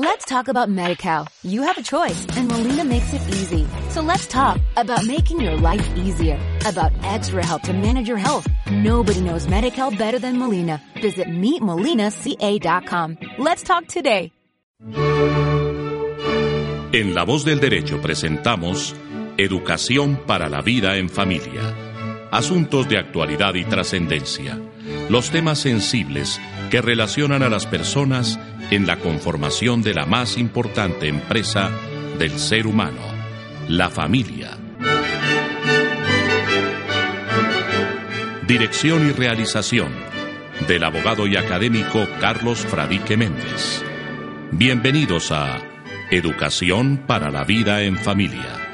Let's talk about MediCal. You have a choice and Molina makes it easy. So let's talk about making your life easier, about extra help to manage your health. Nobody knows MediCal better than Molina. Visit meetmolinaca.com. Let's talk today. En La Voz del Derecho presentamos Educación para la Vida en Familia. Asuntos de actualidad y trascendencia. Los temas sensibles que relacionan a las personas en la conformación de la más importante empresa del ser humano, la familia. Dirección y realización del abogado y académico Carlos Fradique Méndez. Bienvenidos a Educación para la Vida en Familia.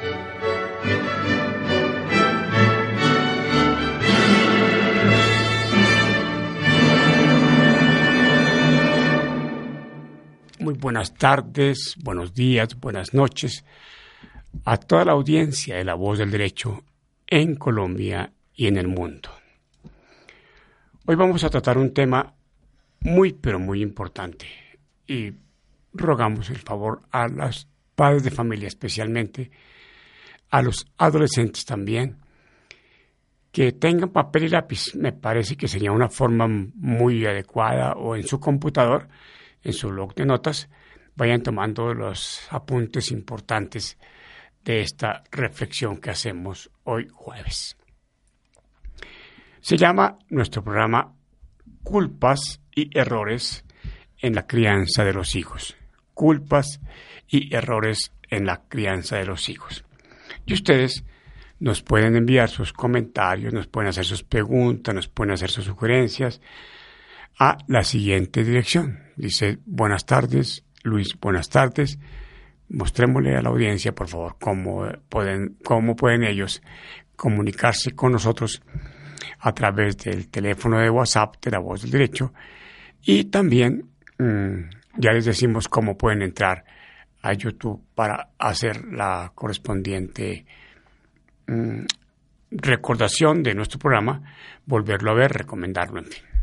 Muy buenas tardes, buenos días, buenas noches a toda la audiencia de La Voz del Derecho en Colombia y en el mundo. Hoy vamos a tratar un tema muy, pero muy importante y rogamos el favor a los padres de familia especialmente, a los adolescentes también, que tengan papel y lápiz. Me parece que sería una forma muy adecuada o en su computador en su blog de notas, vayan tomando los apuntes importantes de esta reflexión que hacemos hoy jueves. Se llama nuestro programa Culpas y Errores en la crianza de los hijos. Culpas y errores en la crianza de los hijos. Y ustedes nos pueden enviar sus comentarios, nos pueden hacer sus preguntas, nos pueden hacer sus sugerencias a la siguiente dirección. Dice, buenas tardes, Luis, buenas tardes. Mostrémosle a la audiencia, por favor, cómo pueden, cómo pueden ellos comunicarse con nosotros a través del teléfono de WhatsApp de la voz del derecho y también mm, ya les decimos cómo pueden entrar a YouTube para hacer la correspondiente mm, recordación de nuestro programa, volverlo a ver, recomendarlo, en fin.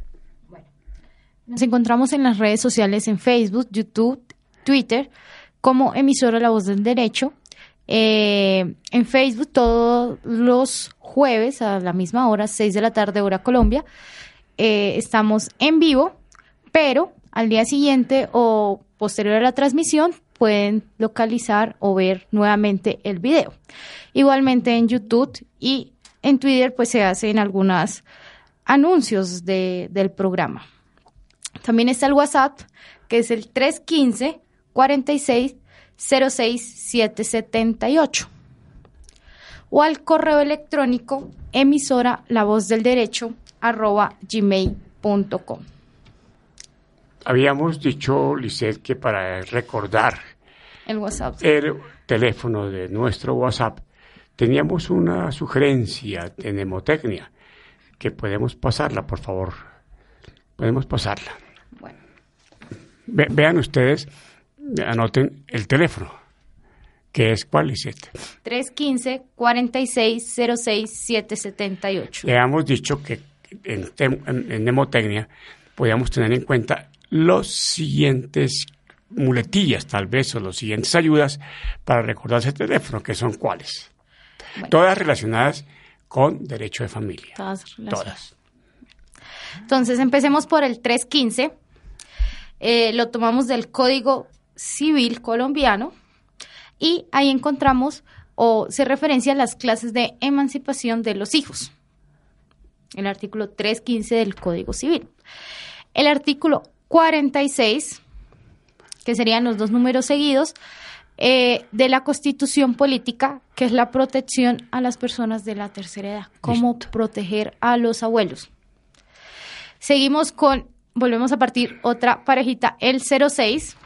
Nos encontramos en las redes sociales en Facebook, YouTube, Twitter, como emisora La Voz del Derecho. Eh, en Facebook todos los jueves a la misma hora, 6 de la tarde, hora Colombia. Eh, estamos en vivo, pero al día siguiente o posterior a la transmisión pueden localizar o ver nuevamente el video. Igualmente en YouTube y en Twitter pues se hacen algunos anuncios de, del programa. También está el WhatsApp, que es el 315 46 06 778. O al correo electrónico emisora la voz del derecho arroba gmail.com. Habíamos dicho, Lisset, que para recordar el WhatsApp. El teléfono de nuestro WhatsApp, teníamos una sugerencia de mnemotecnia que podemos pasarla, por favor. Podemos pasarla vean ustedes, anoten el teléfono, que es cuál es este. 315-4606-778. Le hemos dicho que en, en, nemotecnia podíamos tener en cuenta los siguientes muletillas, tal vez, o las siguientes ayudas para recordar ese teléfono, que son cuáles. Todas relacionadas con derecho de familia. Todas. Todas. Entonces, empecemos por el 315 eh, lo tomamos del Código Civil colombiano y ahí encontramos o se referencia a las clases de emancipación de los hijos. El artículo 315 del Código Civil. El artículo 46, que serían los dos números seguidos, eh, de la Constitución Política, que es la protección a las personas de la tercera edad, cómo proteger a los abuelos. Seguimos con volvemos a partir otra parejita, el 06,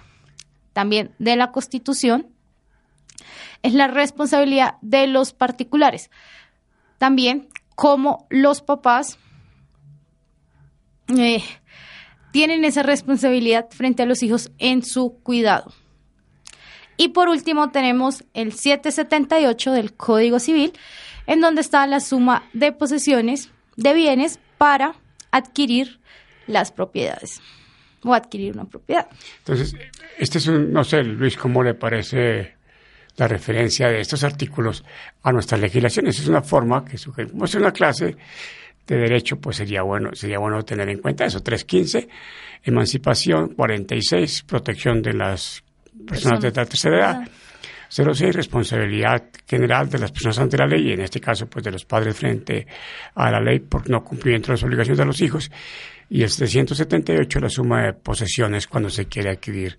también de la Constitución, es la responsabilidad de los particulares. También como los papás eh, tienen esa responsabilidad frente a los hijos en su cuidado. Y por último tenemos el 778 del Código Civil, en donde está la suma de posesiones de bienes para adquirir las propiedades. o adquirir una propiedad. Entonces, este es un, no sé, Luis, ¿cómo le parece la referencia de estos artículos a nuestras legislaciones? Es una forma que como es una clase de derecho, pues sería bueno, sería bueno tener en cuenta eso. 315, emancipación, 46, protección de las personas de la tercera edad. 06, responsabilidad general de las personas ante la ley, y en este caso, pues de los padres frente a la ley por no cumplimiento de las obligaciones de los hijos. Y el 378, la suma de posesiones cuando se quiere adquirir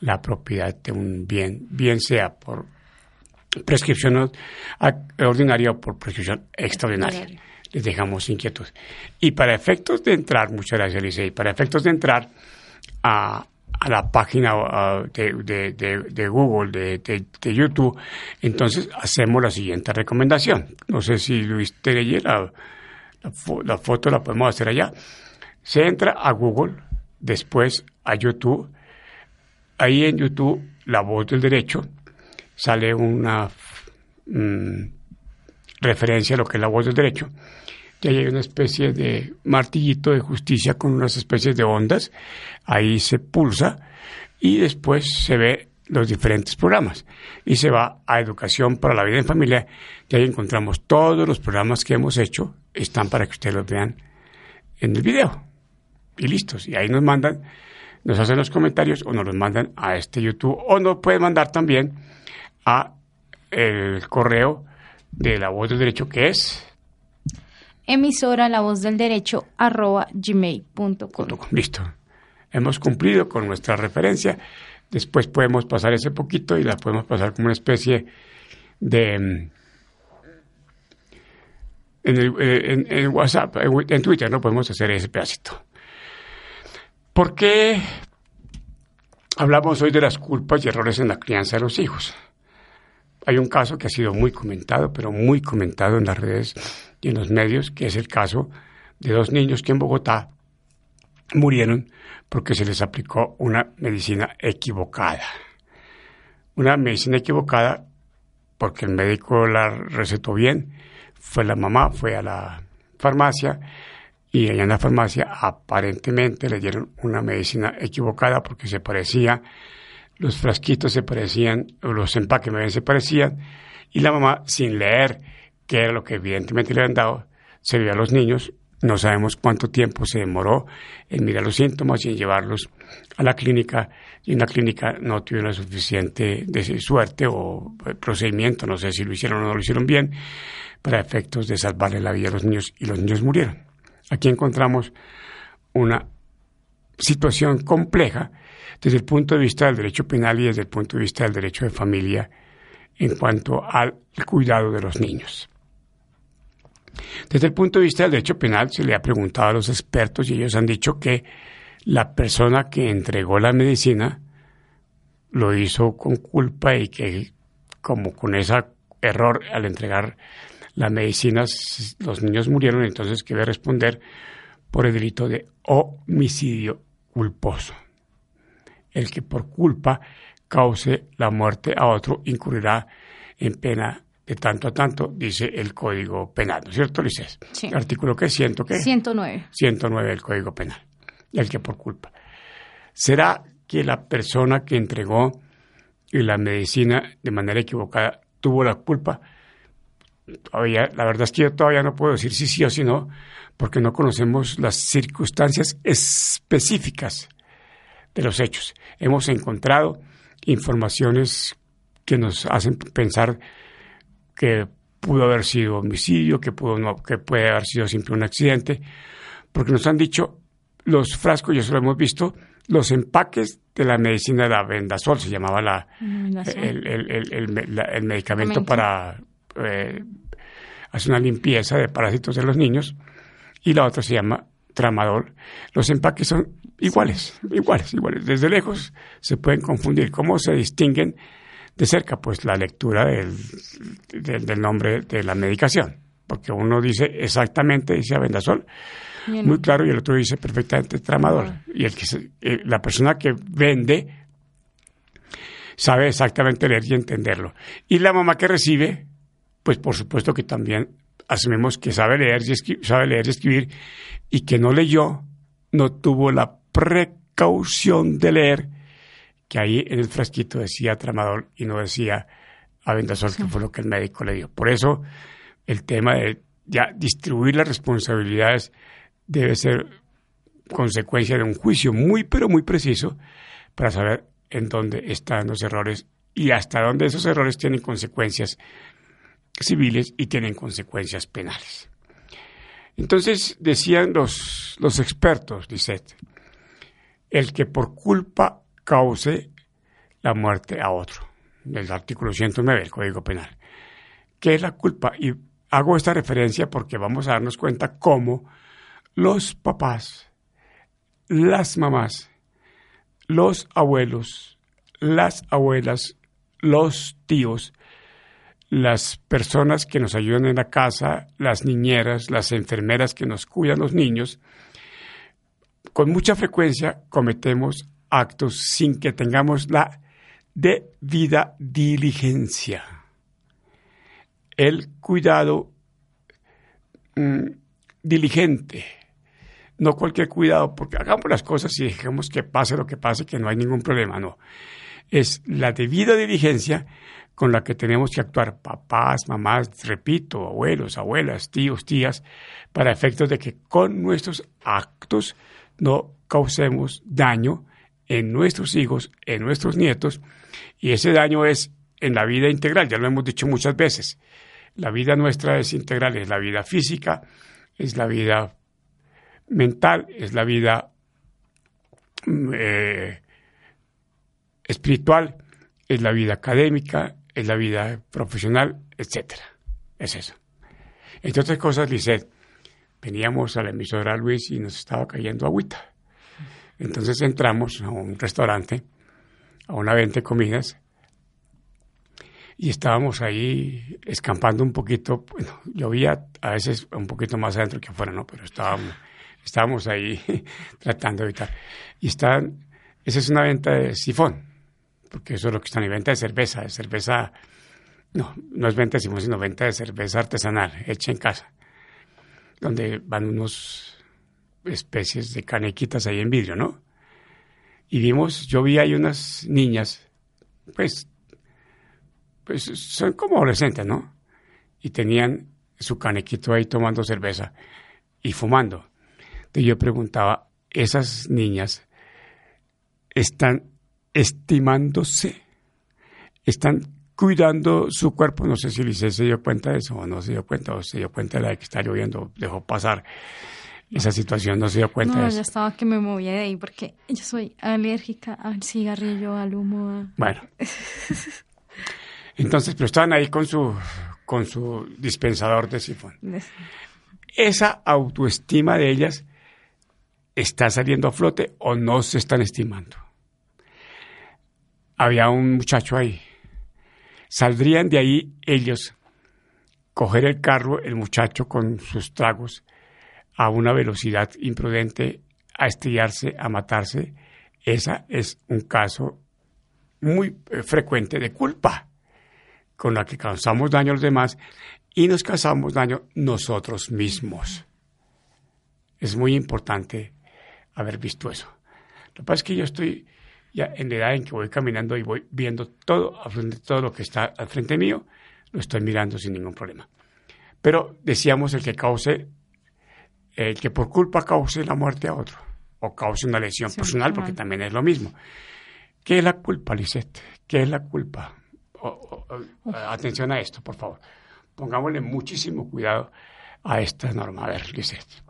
la propiedad de un bien, bien sea por prescripción ordinaria o por prescripción extraordinaria. Les dejamos inquietud. Y para efectos de entrar, muchas gracias, Licey, para efectos de entrar a, a la página de, de, Google, de, de, YouTube, entonces hacemos la siguiente recomendación. No sé si Luis te la, la, foto la podemos hacer allá. Se entra a Google, después a YouTube. Ahí en YouTube, La Voz del Derecho, sale una mm, referencia a lo que es la voz del derecho ahí hay una especie de martillito de justicia con unas especies de ondas, ahí se pulsa y después se ve los diferentes programas. Y se va a educación para la vida en familia y ahí encontramos todos los programas que hemos hecho, están para que ustedes los vean en el video. Y listos. Y ahí nos mandan, nos hacen los comentarios o nos los mandan a este YouTube. O nos pueden mandar también a el correo de la voz del derecho que es emisora la voz del derecho arroba gmail.com. Listo. Hemos cumplido con nuestra referencia. Después podemos pasar ese poquito y la podemos pasar como una especie de... Mm, en, el, eh, en, WhatsApp, en, Twitter, no podemos hacer ese pedacito. ¿Por qué hablamos hoy de las culpas y errores en la crianza de los hijos? Hay un caso que ha sido muy comentado, pero muy comentado en las redes en los medios, que es el caso de dos niños que en Bogotá murieron porque se les aplicó una medicina equivocada. Una medicina equivocada porque el médico la recetó bien, fue la mamá, fue a la farmacia y allá en la farmacia aparentemente le dieron una medicina equivocada porque se parecía, los frasquitos se parecían, los empaques se parecían y la mamá sin leer que era lo que evidentemente le habían dado, se dio a los niños. No sabemos cuánto tiempo se demoró en mirar los síntomas y en llevarlos a la clínica. Y en la clínica no tuvieron la suficiente suerte o procedimiento, no sé si lo hicieron o no lo hicieron bien, para efectos de salvarle la vida a los niños y los niños murieron. Aquí encontramos una situación compleja desde el punto de vista del derecho penal y desde el punto de vista del derecho de familia en cuanto al cuidado de los niños. Desde el punto de vista del derecho penal, se le ha preguntado a los expertos y ellos han dicho que la persona que entregó la medicina lo hizo con culpa y que como con ese error al entregar la medicina los niños murieron, entonces que debe responder por el delito de homicidio culposo. El que por culpa cause la muerte a otro incurrirá en pena de tanto a tanto, dice el Código Penal, ¿no es cierto, Lices? Sí. Artículo que siento que 109. 109 del Código Penal. El que por culpa. ¿Será que la persona que entregó la medicina de manera equivocada tuvo la culpa? Todavía, la verdad es que yo todavía no puedo decir si sí o si no, porque no conocemos las circunstancias específicas de los hechos. Hemos encontrado informaciones que nos hacen pensar que pudo haber sido homicidio, que, pudo no, que puede haber sido simple un accidente, porque nos han dicho los frascos, y eso lo hemos visto, los empaques de la medicina de la vendasol, se llamaba la, el, el, medicamento para eh, hacer una limpieza de parásitos de los niños, y la otra se llama tramadol. Los empaques son iguales, iguales, iguales. Desde lejos se pueden confundir. ¿Cómo se distinguen de cerca? Pues la lectura del, del, nombre de la medicación, porque uno dice exactamente, dice Avendasol, muy claro, y el otro dice perfectamente tramador. Y el que eh, la persona que vende sabe exactamente leer y entenderlo. Y la mamá que recibe, pues por supuesto que también asumimos que sabe leer y, sabe leer y escribir y que no leyó, no tuvo la precaución de leer que ahí en el frasquito decía tramador y no decía avendasol, que fue lo que el médico le dio. Por eso el tema de ya distribuir las responsabilidades debe ser consecuencia de un juicio muy pero muy preciso para saber en dónde están los errores y hasta dónde esos errores tienen consecuencias civiles y tienen consecuencias penales. Entonces decían los, los expertos, Lisette, el que por culpa cause la muerte a otro, del artículo 109 del Código Penal. ¿Qué es la culpa? Y hago esta referencia porque vamos a darnos cuenta cómo los papás, las mamás, los abuelos, las abuelas, los tíos, las personas que nos ayudan en la casa, las niñeras, las enfermeras que nos cuidan los niños, con mucha frecuencia cometemos actos sin que tengamos la debida diligencia. El cuidado mm, diligente, no cualquier cuidado, porque hagamos las cosas y dejemos que pase lo que pase, que no hay ningún problema, no. Es la debida diligencia con la que tenemos que actuar papás, mamás, repito, abuelos, abuelas, tíos, tías, para efectos de que con nuestros actos no causemos daño en nuestros hijos, en nuestros nietos, y ese daño es en la vida integral, ya lo hemos dicho muchas veces. La vida nuestra es integral, es la vida física, es la vida mental, es la vida mm, eh, espiritual, es la vida académica, es la vida profesional, etcétera. Es eso. Entre otras cosas, Lisset, veníamos a la emisora Luis y nos estaba cayendo agüita. Entonces entramos a un restaurante, a una venta de comidas, y estábamos ahí escampando un poquito, bueno, llovía a veces un poquito más adentro que afuera, ¿no? Pero estábamos, estábamos ahí tratando de evitar. Y están, esa es una venta de sifón, porque eso es lo que están en venta de cerveza, de cerveza, no, no es venta de sifón, sino venta de cerveza artesanal, hecha en casa, donde van unos especies de canequitas ahí en vidrio, ¿no? Y vimos, yo vi ahí unas niñas, pues, pues son como adolescentes, ¿no? Y tenían su canequito ahí tomando cerveza y fumando. Entonces yo preguntaba, ¿esas niñas están estimándose, están cuidando su cuerpo. No sé si Lice se dio cuenta de eso o no se dio cuenta, o se dio cuenta de la que está lloviendo, dejó pasar esa situación, no se dio cuenta no, de eso. ya estaba que me movía de ahí porque yo soy alérgica al cigarrillo, al humo. Bueno. Entonces, pero estaban ahí con su, con su dispensador de sifón. Esa autoestima de ellas está saliendo a flote o no se están estimando había un muchacho ahí. Saldrían de ahí ellos, coger el carro, el muchacho con sus tragos, a una velocidad imprudente, a estrellarse, a matarse. Esa es un caso muy eh, frecuente de culpa, con la que causamos daño a los demás y nos causamos daño nosotros mismos. Es muy importante haber visto eso. Lo que pasa es que yo estoy ya en la edad en que voy caminando y voy viendo todo, todo lo que está al frente mío, lo estoy mirando sin ningún problema. Pero decíamos el que cause, el que por culpa cause la muerte a otro, o cause una lesión personal, porque también es lo mismo. ¿Qué es la culpa, Lisette? ¿Qué es la culpa? atención a esto, por favor. Pongámosle muchísimo cuidado a esta norma. A ver, Lisette.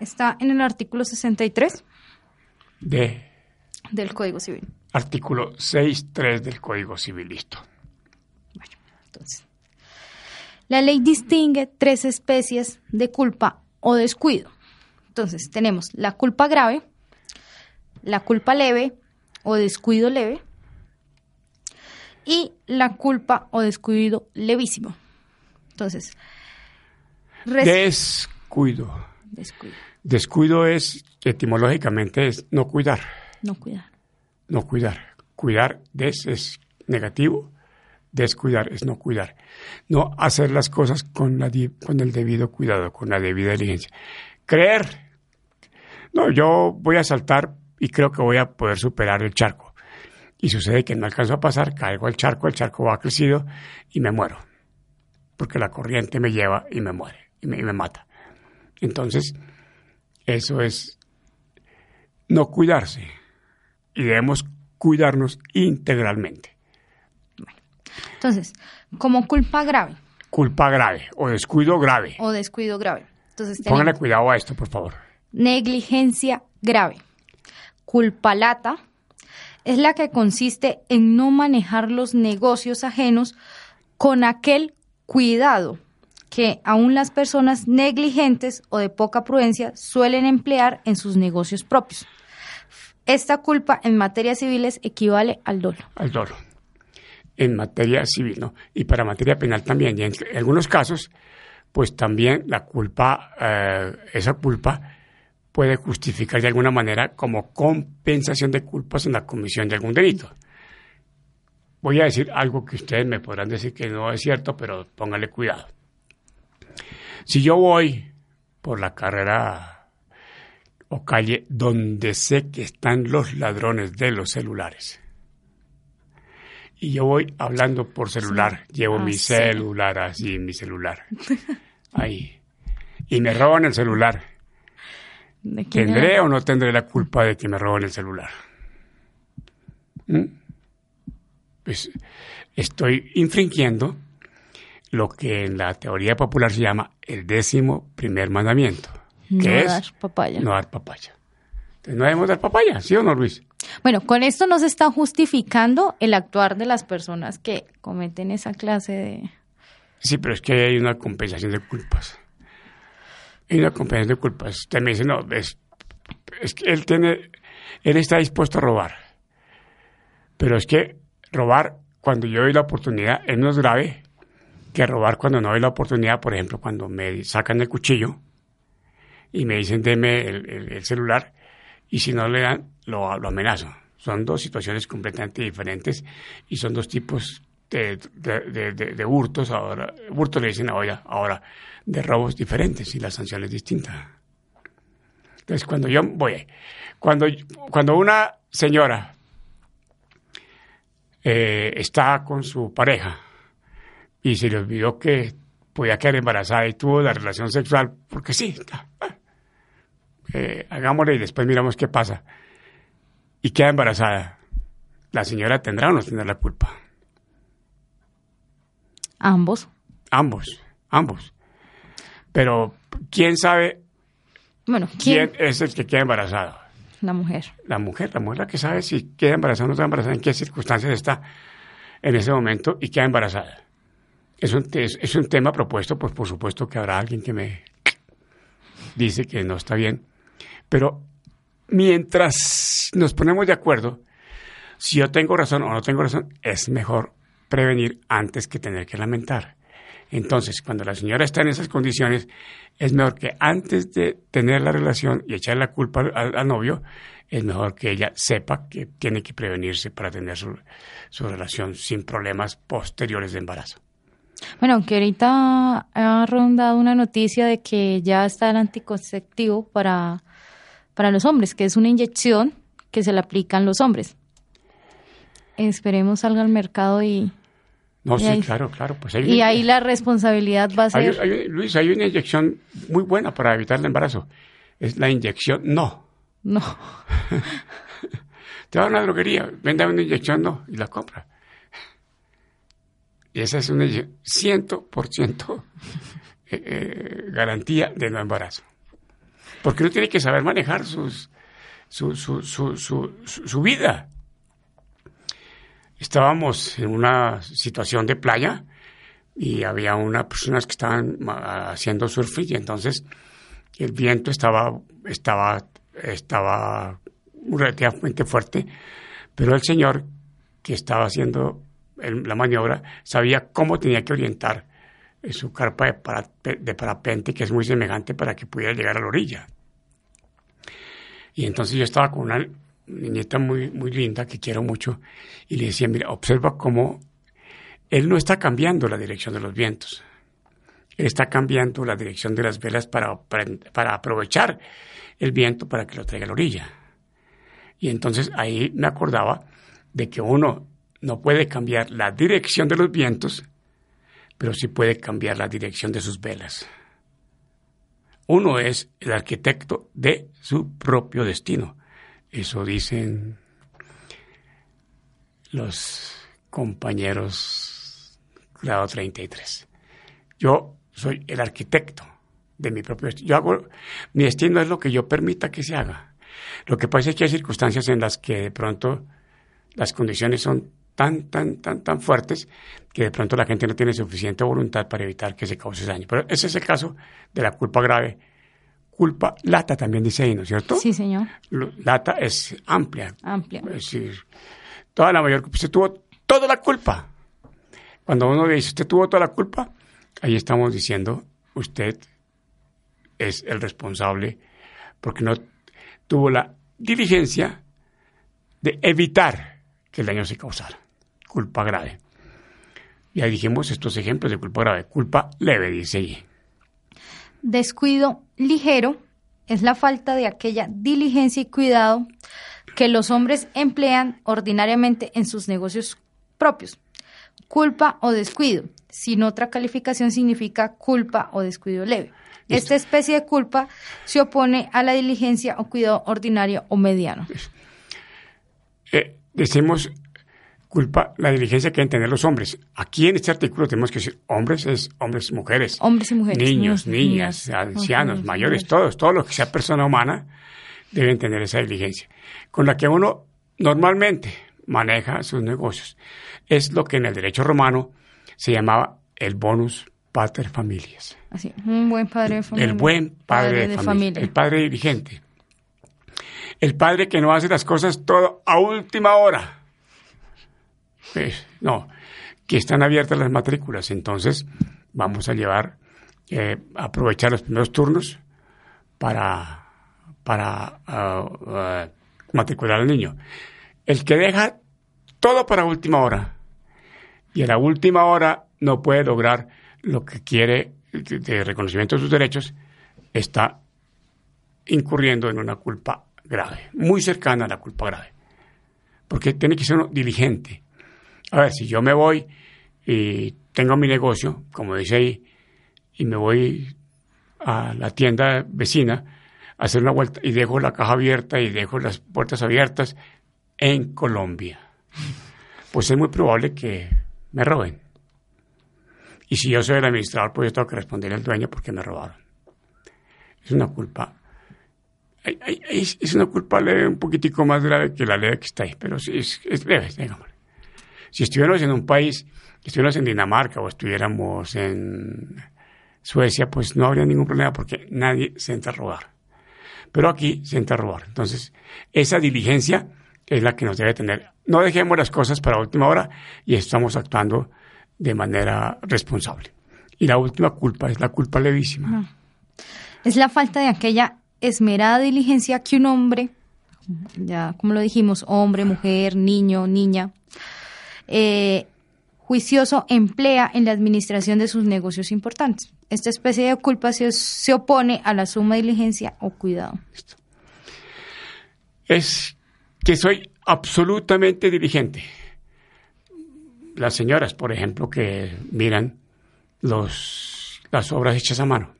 Está en el artículo 63. De del Código Civil. Artículo 6.3 del Código Civil, listo. Bueno, entonces. La ley distingue tres especies de culpa o descuido. Entonces, tenemos la culpa grave, la culpa leve o descuido leve y la culpa o descuido levísimo. Entonces, descuido. Descuido. Descuido es, etimológicamente, es no cuidar. No cuidar. No cuidar. Cuidar des es negativo, descuidar es no cuidar. No hacer las cosas con, la, con el debido cuidado, con la debida diligencia. Creer. No, yo voy a saltar y creo que voy a poder superar el charco. Y sucede que no alcanzo a pasar, caigo al charco, el charco va crecido y me muero. Porque la corriente me lleva y me muere, y me, y me mata. Entonces, eso es no cuidarse. Y debemos cuidarnos integralmente. Entonces, como culpa grave Culpa grave o descuido grave. o descuido grave. Entonces, cuidado a esto, por favor. negligencia grave. Culpa lata es la que consiste en no manejar los negocios ajenos con aquel cuidado que aún las personas negligentes o de poca prudencia suelen emplear en sus negocios propios. Esta culpa en materias civiles equivale al dolo. al dolo en materia civil, ¿no? Y para materia penal también. Y en, algunos casos, pues también la culpa, eh, esa culpa puede justificar de alguna manera como compensación de culpas en la comisión de algún delito. Voy a decir algo que ustedes me podrán decir que no es cierto, pero póngale cuidado. Si yo voy por la carrera o calle donde sé que están los ladrones de los celulares, y yo voy hablando por celular, llevo Ah, mi sí. celular así, mi celular, ahí, y me roban el celular, ¿De quién ¿tendré era? o no tendré la culpa de que me roban el celular? ¿Mm? Pues estoy infringiendo lo que en la teoría popular se llama el décimo primer mandamiento, que No es dar papaya. no dar papaya. No debemos dar papaya, ¿sí o no, Luis? Bueno, con esto no se está justificando el actuar de las personas que cometen esa clase de... Sí, pero es que hay una compensación de culpas. Hay una compensación de culpas. Usted me dice, no, es, es que él tiene, él está dispuesto a robar. Pero es que robar cuando yo doy la oportunidad es menos grave que robar cuando no doy la oportunidad, por ejemplo, cuando me sacan el cuchillo y me dicen deme el, el- el celular y si no le dan, lo, lo amenazo. Son dos situaciones completamente diferentes y son dos tipos de, de, de- de- hurtos. Ahora, hurtos le dicen ahora, ahora, de robos diferentes y la sanción es distinta. Entonces, cuando yo voy, cuando, cuando una señora eh, está con su pareja y se le olvidó que podía quedar embarazada y tuvo la relación sexual, porque sí, eh, hagámosle y después miramos qué pasa. Y queda embarazada. La señora tendrá o no tendrá la culpa. Ambos. Ambos, ambos. Pero, ¿quién sabe Bueno, quién, ¿quién? es el que queda embarazado? La mujer. La mujer, la mujer la que sabe si queda embarazada o no está embarazada, en qué circunstancias está en ese momento y queda embarazada. Es un, es, es un tema propuesto, pues por supuesto que habrá alguien que me dice que no está bien. Pero mientras nos ponemos de acuerdo, si yo tengo razón o no tengo razón, es mejor prevenir antes que tener que lamentar. Entonces, cuando la señora está en esas condiciones, es mejor que antes de tener la relación y echar la culpa al, novio, es mejor que ella sepa que tiene que prevenirse para tener su, su relación sin problemas posteriores de embarazo. Bueno, aunque ahorita ha rondado una noticia de que ya está el anticonceptivo para, para los hombres, que es una inyección que se le aplican los hombres. Esperemos salga al mercado y, No, Y sí, ahí- claro, claro. Pues hay, y ahí la responsabilidad va a ser... hay- Luis, hay una inyección muy buena para evitar el embarazo. Es la inyección no. No. Te va a una droguería, venda una inyección no, y la compra. Y esa es una inyección 100% eh, eh, garantía de no embarazo. Porque uno tiene que saber manejar su, su, su, su, vida. Estábamos en una situación de playa y había unas personas que estaban haciendo surf y entonces el viento estaba, estaba, estaba relativamente fuerte, pero el señor que estaba haciendo la maniobra sabía cómo tenía que orientar su carpa de, parape- de parapente, que es muy semejante para que pudiera llegar a la orilla. Y entonces yo estaba con una niñeta muy, muy linda que quiero mucho y le decía, mira, observa cómo él no está cambiando la dirección de los vientos. Él está cambiando la dirección de las velas para, para, para aprovechar el viento para que lo traiga a la orilla. Y entonces ahí me acordaba de que uno no puede cambiar la dirección de los vientos, pero sí puede cambiar la dirección de sus velas. Uno es el arquitecto de su propio destino. Eso dicen los compañeros grado 33. Yo soy el arquitecto de mi propio destino. Yo hago, mi destino es lo que yo permita que se haga. Lo que pasa es que hay circunstancias en las que de pronto las condiciones son tan, tan, tan, tan fuertes que de pronto la gente no tiene suficiente voluntad para evitar que se cause daño. Pero ese es el caso de la culpa grave. Culpa lata también dice ahí, ¿no es cierto? Sí, señor. Lata es amplia. Amplia. Es decir, toda la mayor usted tuvo toda la culpa. Cuando uno dice usted tuvo toda la culpa, ahí estamos diciendo usted es el responsable porque no tuvo la diligencia de evitar que el daño se causara. Culpa grave. Ya dijimos estos ejemplos de culpa grave. Culpa leve, dice ahí. Descuido ligero es la falta de aquella diligencia y cuidado que los hombres emplean ordinariamente en sus negocios propios. Culpa o descuido, sin otra calificación significa culpa o descuido leve. Esta especie de culpa se opone a la diligencia o cuidado ordinario o mediano. Eh, decimos culpa la diligencia que deben tener los hombres. Aquí en este artículo tenemos que decir hombres es hombres, mujeres. Hombres y mujeres. Niños, niñas, ancianos, mayores, todos, todos los que sea persona humana deben tener esa diligencia. Con la que uno normalmente maneja sus negocios. Es lo que en el derecho romano se llamaba el bonus pater familias. Así, un buen padre de familia. El buen padre, de, familia. El padre dirigente. El padre que no hace las cosas todo a última hora. Pues, no, que están abiertas las matrículas. Entonces, vamos a llevar, eh, aprovechar los primeros turnos para, para ah, matricular al niño. El que deja todo para última hora y a la última hora no puede lograr lo que quiere de reconocimiento de sus derechos, está incurriendo en una culpa grave, muy cercana a la culpa grave. Porque tiene que ser uno diligente. A ver, si yo me voy y tengo mi negocio, como dice ahí, y me voy a la tienda vecina a hacer una vuelta y dejo la caja abierta y dejo las puertas abiertas en Colombia, pues es muy probable que me roben. Y si yo soy el administrador, pues yo tengo que responderle al dueño porque me robaron. Es una culpa. Es una culpa leve, un poquitico más grave que la leve que está ahí, pero sí, es, leve, digamos. Si estuviéramos en un país, estuviéramos en Dinamarca o estuviéramos en Suecia, pues no habría ningún problema porque nadie se entra a robar. Pero aquí se entra a robar. Entonces, esa diligencia es la que nos debe tener. No dejemos las cosas para última hora y estamos actuando de manera responsable. Y la última culpa es la culpa levísima. Es la falta de aquella esmerada diligencia que un hombre, ya como lo dijimos, hombre, mujer, niño, niña, eh, juicioso emplea en la administración de sus negocios importantes. Esta especie de culpa se, se opone a la suma diligencia o cuidado. Es que soy absolutamente diligente las señoras, por ejemplo, que miran los, las obras hechas a mano.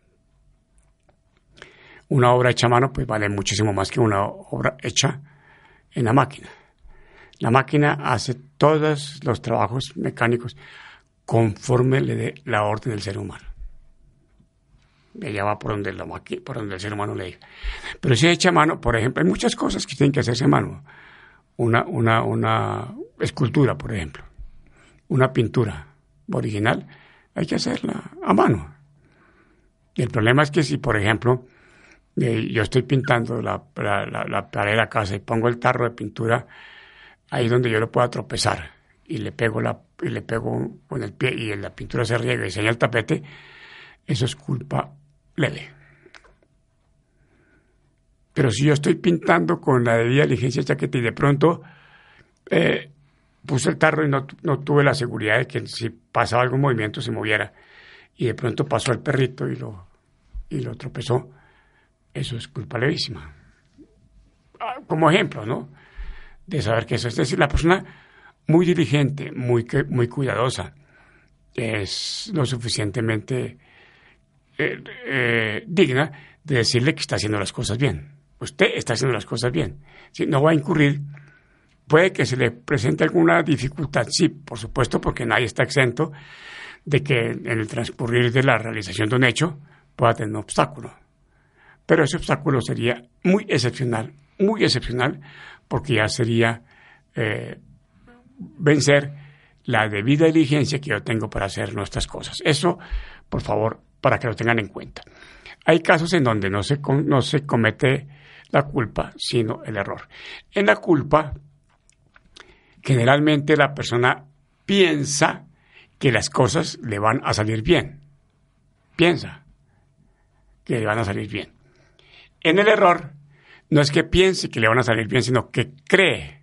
Una obra hecha a mano pues vale muchísimo más que una obra hecha en la máquina. La máquina hace todos los trabajos mecánicos conforme le dé la orden del ser humano. Ella va por donde, la por donde el ser humano le diga. Pero si hecha a mano, por ejemplo, hay muchas cosas que tienen que hacerse a mano. Una, una, una escultura, por ejemplo una pintura original, hay que hacerla a mano. Y el problema es que si, por ejemplo, eh, yo estoy pintando la, la, pared de la casa y pongo el tarro de pintura ahí donde yo lo pueda tropezar y le pego la y le pego con el pie y la pintura se riega y se el tapete, eso es culpa leve. Pero si yo estoy pintando con la debida diligencia chaqueta y de pronto eh, puse el tarro y no, tuve la seguridad de que si pasaba algún movimiento se moviera. Y de pronto pasó el perrito y lo, y lo tropezó. Eso es culpa levísima. Ah, como ejemplo, ¿no? De saber que eso es decir, la persona muy diligente, muy, muy cuidadosa, es lo suficientemente eh, eh, digna de decirle que está haciendo las cosas bien. Usted está haciendo las cosas bien. Si no va a incurrir, puede que se le presente alguna dificultad, sí, por supuesto, porque nadie está exento de que en el transcurrir de la realización de un hecho pueda tener un obstáculo. Pero ese obstáculo sería muy excepcional, muy excepcional, porque ya sería eh, vencer la debida diligencia que yo tengo para hacer nuestras cosas. Eso, por favor, para que lo tengan en cuenta. Hay casos en donde no se, no se comete la culpa, sino el error. En la culpa, generalmente la persona piensa que las cosas le van a salir bien. Piensa que le van a salir bien. En el error, no es que piense que le van a salir bien, sino que cree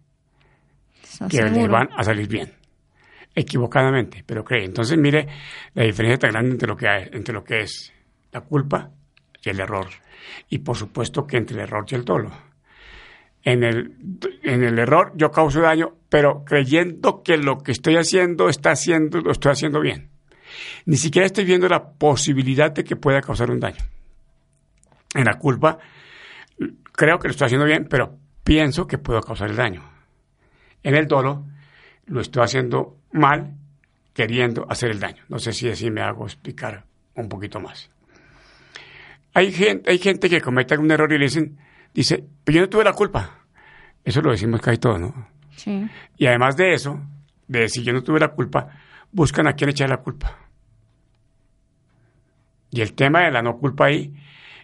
que le van a salir bien. Equivocadamente, pero cree. Entonces, mire la diferencia tan grande entre lo que, hay, entre lo que es la culpa y el error. Y por supuesto que entre el error y el dolo. En el, en el error yo causo daño, pero creyendo que lo que estoy haciendo está haciendo, lo estoy haciendo bien. Ni siquiera estoy viendo la posibilidad de que pueda causar un daño. En la culpa, creo que lo estoy haciendo bien, pero pienso que puedo causar el daño. En el dolo, lo estoy haciendo mal, queriendo hacer el daño. No sé si así me hago explicar un poquito más. Hay gente, hay gente que comete algún error y le dicen, dice, pero yo no tuve la culpa. Eso lo decimos casi todo, ¿no? Sí. Y además de eso, de decir yo no tuve la culpa, buscan a quién echar la culpa. Y el tema de la no culpa ahí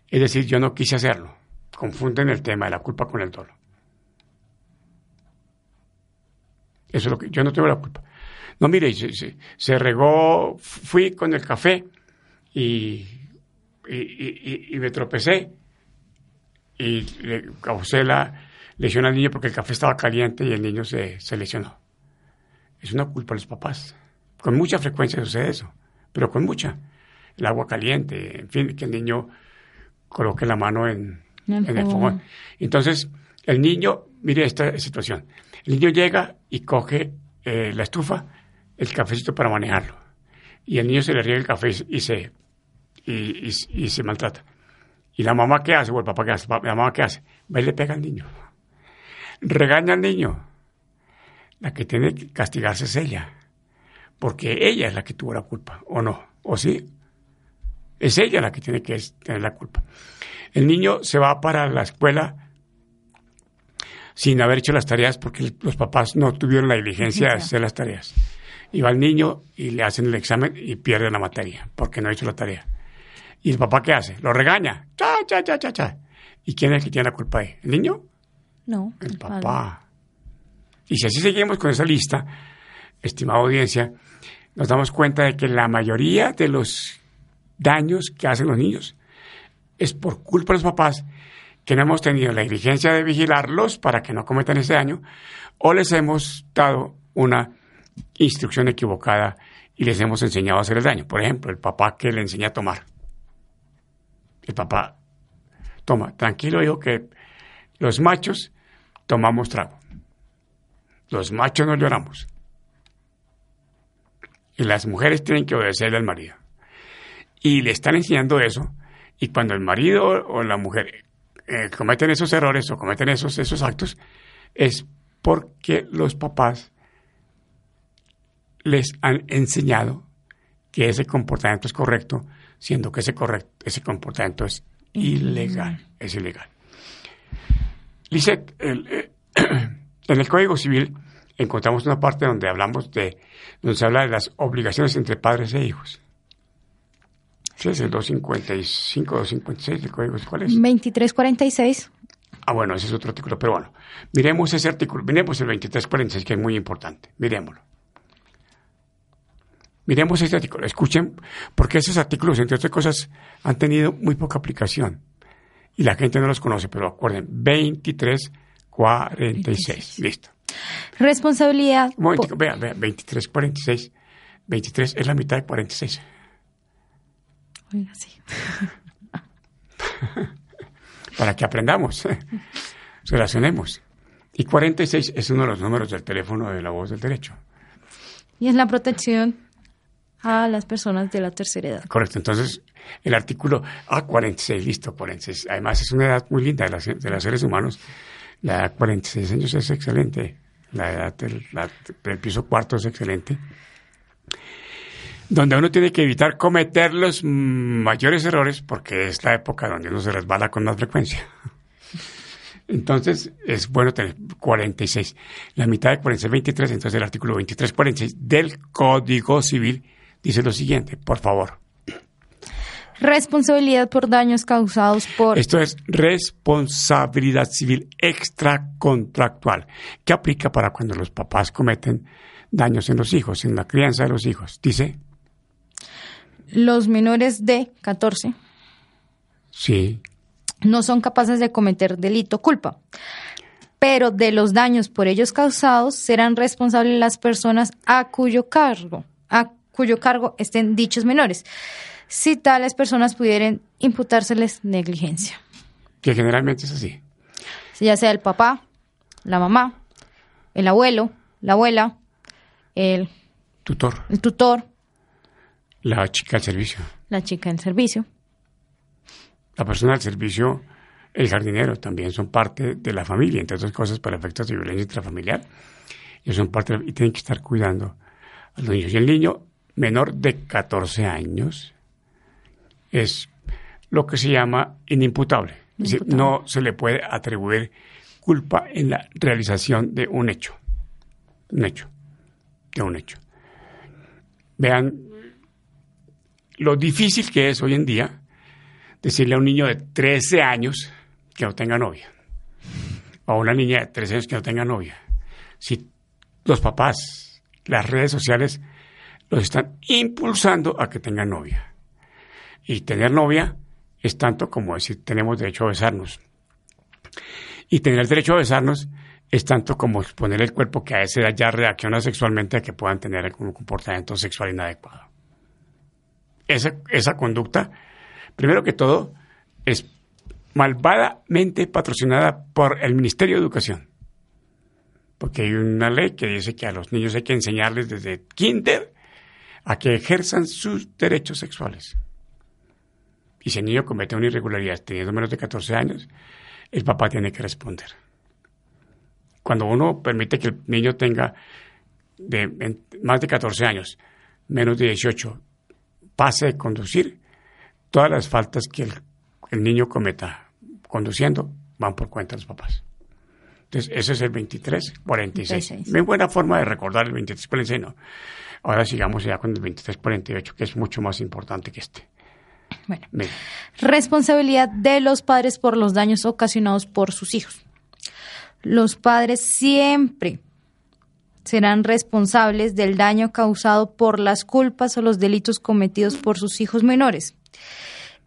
es decir, yo no quise hacerlo. Confunden el tema de la culpa con el dolor. Eso es lo que yo no tuve la culpa. No, mire, se regó, fui con el café y y, me tropecé y le causé la lesión al niño porque el café estaba caliente y el niño se, se lesionó. Es una culpa de los papás. Con mucha frecuencia sucede eso, pero con mucha. El agua caliente, en fin, que el niño coloque la mano en, el fogón. Entonces, el niño, mire esta situación. El niño llega y coge eh, la estufa, el cafecito para manejarlo. Y el niño se le riega el café y se y, se maltrata. ¿Y la mamá qué hace? O el papá qué hace? La mamá qué hace? Va y le pega al niño. Regaña al niño. La que tiene que castigarse es ella. Porque ella es la que tuvo la culpa, ¿o no? ¿O sí? Es ella la que tiene que tener la culpa. El niño se va para la escuela sin haber hecho las tareas porque los papás no tuvieron la diligencia de hacer las tareas. Y va el niño y le hacen el examen y pierde la materia porque no ha hecho la tarea. ¿Y el papá qué hace? Lo regaña. Cha, cha, cha, cha, cha. ¿Y quién es el que tiene la culpa ahí? ¿El niño? No. El, papá. Y si así seguimos con esa lista, estimada audiencia, nos damos cuenta de que la mayoría de los daños que hacen los niños es por culpa de los papás que no hemos tenido la diligencia de vigilarlos para que no cometan ese daño o les hemos dado una instrucción equivocada y les hemos enseñado a hacer el daño. Por ejemplo, el papá que le enseña a tomar. El papá, toma, tranquilo, hijo, que los machos tomamos trago. Los machos no lloramos. Y las mujeres tienen que obedecerle al marido. Y le están enseñando eso. Y cuando el marido o la mujer eh, cometen esos errores o cometen esos, esos actos, es porque los papás les han enseñado que ese comportamiento es correcto siendo que ese, correcto, ese comportamiento es ilegal, es ilegal. Lisette, eh, en el Código Civil encontramos una parte donde hablamos de, donde se habla de las obligaciones entre padres e hijos. ¿Sí es el 255, 256 del Código ¿Cuál es? 2346. Ah, bueno, ese es otro artículo, pero bueno, miremos ese artículo, miremos el 2346, que es muy importante, miremoslo. Miremos este artículo, escuchen, porque esos artículos, entre otras cosas, han tenido muy poca aplicación. Y la gente no los conoce, pero acuerden, 2346. Listo. Responsabilidad. Un momento, vea, vea, 2346. 23 es la mitad de 46. Oiga, sí. Para que aprendamos, relacionemos. Y 46 es uno de los números del teléfono de la voz del derecho. Y es la protección a las personas de la tercera edad. Correcto, entonces el artículo A46, listo, 46. Además es una edad muy linda de, las, de los seres humanos. La edad 46 años es excelente. La edad del, la- del piso cuarto es excelente. Donde uno tiene que evitar cometer los mayores errores porque es la época donde uno se resbala con más frecuencia. Entonces es bueno tener 46. La mitad de 46 23, entonces el artículo 23 46 del Código Civil dice lo siguiente, por favor. Responsabilidad por daños causados por... Esto es responsabilidad civil extracontractual, que aplica para cuando los papás cometen daños en los hijos, en la crianza de los hijos. Dice, Los menores de 14 sí, no son capaces de cometer delito culpa, pero de los daños por ellos causados serán responsables las personas a cuyo cargo, a cuyo cargo estén dichos menores, si tales personas pudieran imputárseles negligencia, que generalmente es así. ya sea el papá, la mamá, el abuelo, la abuela, el, Tutor, el tutor, la chica del servicio, la chica en servicio. la persona del servicio, el jardinero, también son parte de la familia, entre otras cosas, para efectos de violencia intrafamiliar. Ellos son parte y tienen que estar cuidando a los niños. Y el niño menor de 14 años es lo que se llama inimputable. Es decir, no se le puede atribuir culpa en la realización de un hecho. Un hecho. De un hecho. Vean lo difícil que es hoy en día decirle a un niño de 13 años que no tenga novia. O a una niña de 13 años que no tenga novia. Si los papás, las redes sociales, los están impulsando a que tengan novia. Y tener novia es tanto como decir tenemos derecho a besarnos. Y tener derecho a besarnos es tanto como exponer el cuerpo que a esa edad ya reacciona sexualmente a que puedan tener algún comportamiento sexual inadecuado. Esa, esa conducta, primero que todo, es malvadamente patrocinada por el Ministerio de Educación. Porque hay una ley que dice que a los niños hay que enseñarles desde kinder a que ejerzan sus derechos sexuales. Y si el niño comete una irregularidad teniendo menos de 14 años, el papá tiene que responder. Cuando uno permite que el niño tenga de, más de 14 años, menos de 18, pase de conducir, todas las faltas que el, el niño cometa conduciendo van por cuenta de los papás. Entonces, ese es el 23, 46. 46. Muy buena forma de recordar el 23, 46, no. Ahora sigamos ya con el 23, 48, que es mucho más importante que este. Bueno. Responsabilidad de los padres por los daños ocasionados por sus hijos. Los padres siempre serán responsables del daño causado por las culpas o los delitos cometidos por sus hijos menores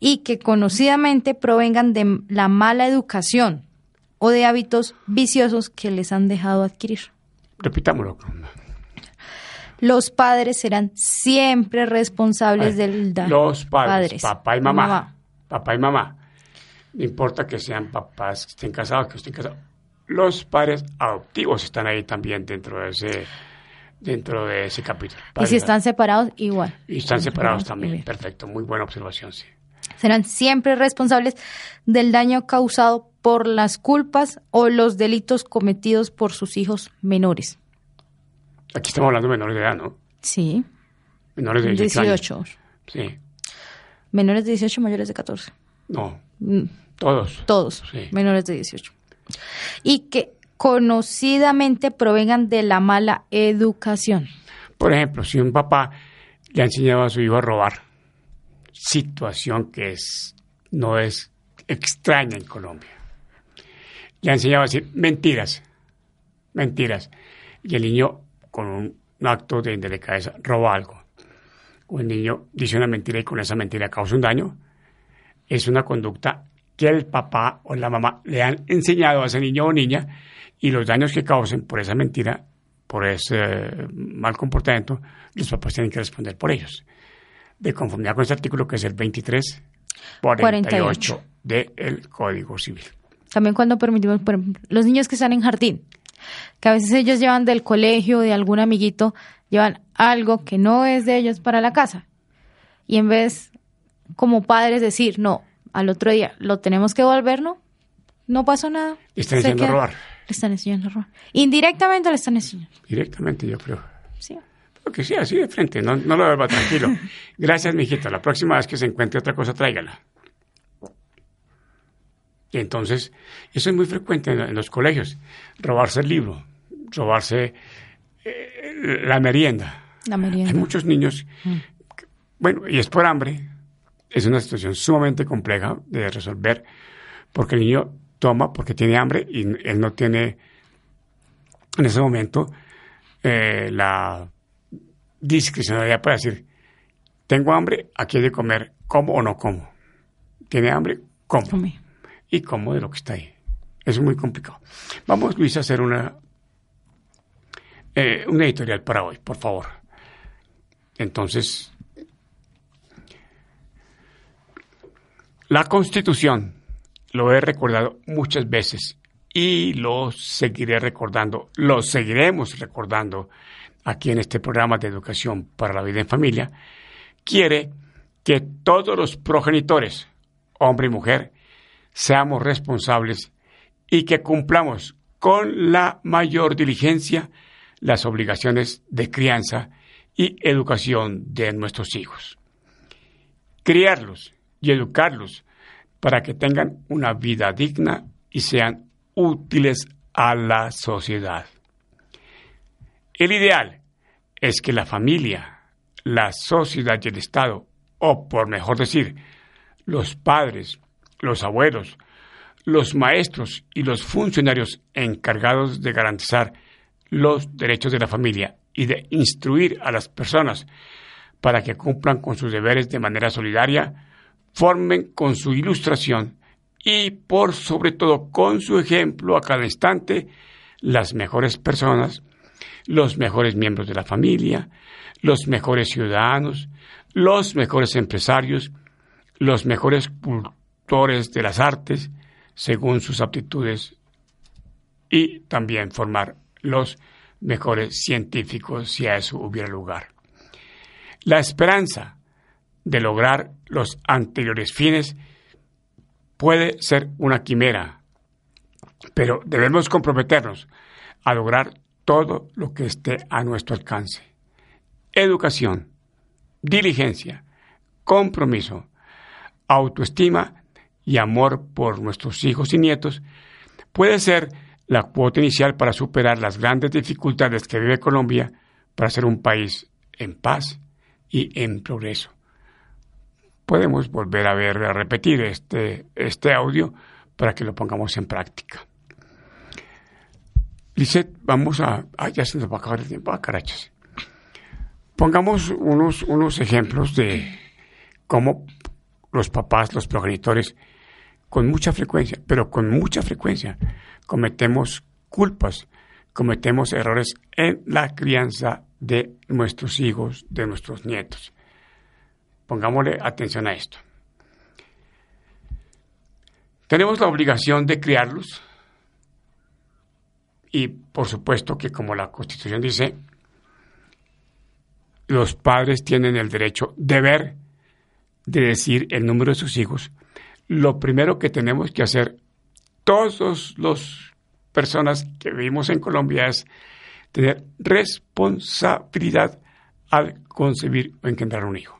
y que conocidamente provengan de la mala educación o de hábitos viciosos que les han dejado adquirir. repitámoslo. Los padres serán siempre responsables del daño. Los padres, papá y mamá, Papá y mamá. No importa que sean papás que estén casados, que estén casados. Los padres adoptivos están ahí también dentro de ese, dentro de ese capítulo. Y si están separados, igual. y están separados también. Bien. Perfecto, muy buena observación, sí. serán siempre responsables del daño causado por las culpas o los delitos cometidos por sus hijos menores. Aquí estamos hablando de menores de edad, ¿no? Sí, Menores de 18, años. 18. Sí, Menores de 18, mayores de 14. no, Mm, todos. Todos, Sí. menores de 18. Y que conocidamente provengan de la mala educación. Por ejemplo, si un papá le ha enseñado a su hijo a robar, situación que es, no es extraña en Colombia. Le ha enseñado a decir mentiras, mentiras. Y el niño, con un, acto de delicadeza, roba algo. O el niño dice una mentira y con esa mentira causa un daño. Es una conducta que el papá o la mamá le han enseñado a ese niño o niña y los daños que causen por esa mentira, por ese eh, mal comportamiento, los papás tienen que responder por ellos. De conformidad con este artículo que es el 23, 48 del Código Civil. También cuando permitimos, por ejemplo, los niños que están en jardín, que a veces ellos llevan del colegio, de algún amiguito, llevan algo que no es de ellos para la casa. Y en vez, como padres, decir, no, al otro día lo tenemos que devolver, no, no pasó nada. Están enseñando a robar. Le están enseñando a robar. Indirectamente le están enseñando. Directamente, yo creo. Sí. Porque sí, así de frente, no, no lo devuelva tranquilo. Gracias, mijita. La próxima vez que se encuentre otra cosa, tráigala. Y entonces, eso es muy frecuente en, en los colegios. Robarse el libro, robarse eh, la merienda. La merienda. Hay muchos niños, que- bueno, y es por hambre. Es una situación sumamente compleja de resolver, porque el niño toma porque tiene hambre y él no tiene en ese momento eh, la discrecionalidad para decir, tengo hambre, aquí hay de comer, como o no como. ¿Tiene hambre? Como. Come. Y como de lo que está ahí. Es muy complicado. Vamos, Luis, a hacer una, eh, una editorial para hoy, por favor. Entonces, la Constitución, lo he recordado muchas veces y lo seguiré recordando, lo seguiremos recordando aquí en este programa de educación para la vida en familia, quiere que todos los progenitores, hombre y mujer, seamos responsables y que cumplamos con la mayor diligencia las obligaciones de crianza y educación de nuestros hijos. Criarlos y educarlos para que tengan una vida digna y sean útiles a la sociedad. El ideal es que la familia, la sociedad y el Estado, o por mejor decir, los padres, los abuelos, los maestros y los funcionarios encargados de garantizar los derechos de la familia y de instruir a las personas para que cumplan con sus deberes de manera solidaria, formen con su ilustración y por sobre todo con su ejemplo a cada instante las mejores personas, los mejores miembros de la familia, los mejores ciudadanos, los mejores empresarios, los mejores cultores de las artes, según sus aptitudes, y también formar los mejores científicos si a eso hubiera lugar. La esperanza de lograr los anteriores fines puede ser una quimera, pero debemos comprometernos a lograr todo lo que esté a nuestro alcance. Educación, diligencia, compromiso, autoestima y amor por nuestros hijos y nietos puede ser la cuota inicial para superar las grandes dificultades que vive Colombia para ser un país en paz y en progreso. Podemos volver a ver, a repetir este, este audio para que lo pongamos en práctica. Lisette, vamos a... Ah, ya se nos va a acabar el tiempo. Ah, carachas. Pongamos unos, unos ejemplos de cómo los papás, los progenitores, con mucha frecuencia, pero con mucha frecuencia, cometemos culpas, cometemos errores en la crianza de nuestros hijos, de nuestros nietos. Pongámosle atención a esto. Tenemos la obligación de criarlos y por supuesto que como la Constitución dice, los padres tienen el derecho, deber de decir el número de sus hijos. Lo primero que tenemos que hacer todos los personas que vivimos en Colombia es tener responsabilidad al concebir o engendrar un hijo.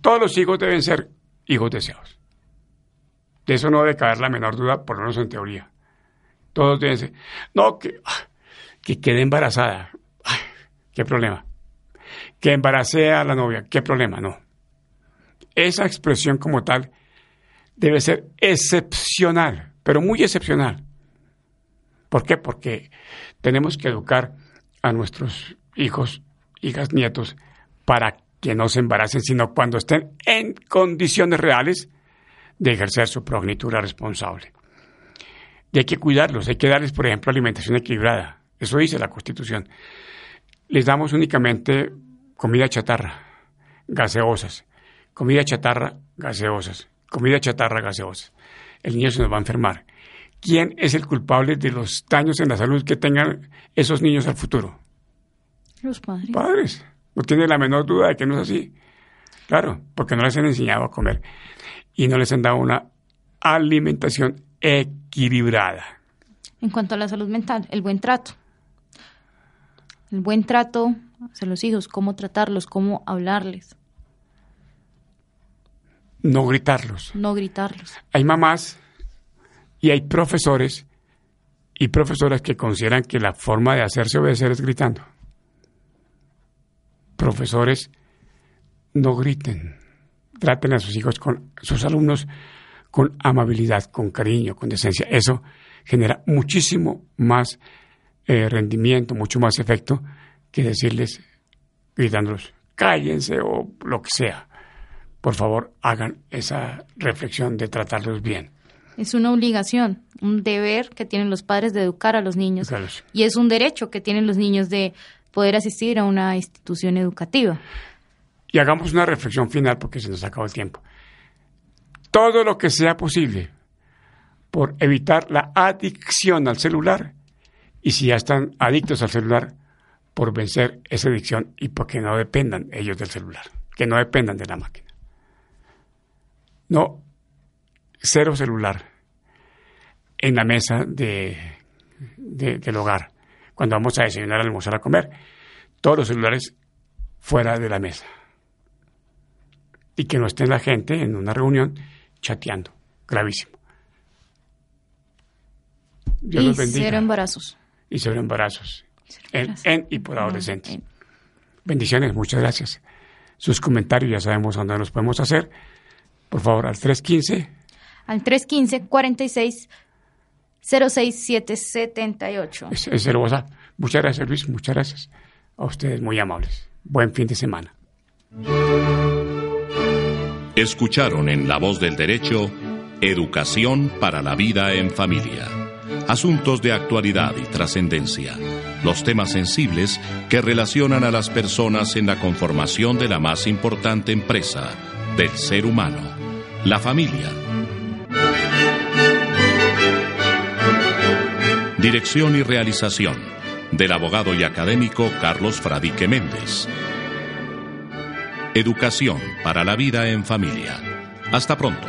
Todos los hijos deben ser hijos deseados. De eso no debe caber la menor duda, por lo menos en teoría. Todos deben ser. No, que, que quede embarazada. ¿Qué problema? Que embaracé a la novia. ¿Qué problema? No. Esa expresión como tal debe ser excepcional, pero muy excepcional. ¿Por qué? Porque tenemos que educar a nuestros hijos, hijas, nietos, para que no se embaracen, sino cuando estén en condiciones reales de ejercer su progenitura responsable. Y hay que cuidarlos, hay que darles, por ejemplo, alimentación equilibrada. Eso dice la Constitución. Les damos únicamente comida chatarra, gaseosas, comida chatarra, gaseosas, comida chatarra, gaseosas. El niño se nos va a enfermar. ¿quién es el culpable de los daños en la salud que tengan esos niños al futuro? Los padres. Padres. No tiene la menor duda de que no es así. Claro, porque no les han enseñado a comer y no les han dado una alimentación equilibrada. En cuanto a la salud mental, el buen trato. El buen trato hacia los hijos, cómo tratarlos, cómo hablarles, No gritarlos. no gritarlos. Hay mamás y hay profesores y profesoras que consideran que la forma de hacerse obedecer es gritando. Profesores, no griten. Traten a sus hijos con sus alumnos con amabilidad, con cariño, con decencia. Eso genera muchísimo más eh, rendimiento, mucho más efecto que decirles, gritándolos, cállense o lo que sea. Por favor, hagan esa reflexión de tratarlos bien. Es una obligación, un deber que tienen los padres de educar a los niños. Y es un derecho que tienen los niños de poder asistir a una institución educativa. Y hagamos una reflexión final porque se nos acabó el tiempo. Todo lo que sea posible por evitar la adicción al celular y si ya están adictos al celular, por vencer esa adicción y porque no dependan ellos del celular, que no dependan de la máquina. No, cero celular en la mesa de, de- del hogar. Cuando vamos a desayunar, a almorzar, a comer, todos los celulares fuera de la mesa y que no esté la gente en una reunión chateando. Gravísimo. Dios y los bendiga. cero embarazos. y cero embarazos. Cero embarazos. en y por adolescentes. en- Bendiciones, muchas gracias. Sus comentarios ya sabemos dónde los podemos hacer. Por favor, al 315 Al 315 46 06778. es, es el WhatsApp. Muchas gracias, Luis. Muchas gracias. A ustedes muy amables. Buen fin de semana. Escucharon en La Voz del Derecho Educación para la Vida en Familia. Asuntos de actualidad y trascendencia. Los temas sensibles que relacionan a las personas en la conformación de la más importante empresa del ser humano, la familia. Dirección y realización del abogado y académico Carlos Fradique Méndez. Educación para la vida en familia. Hasta pronto.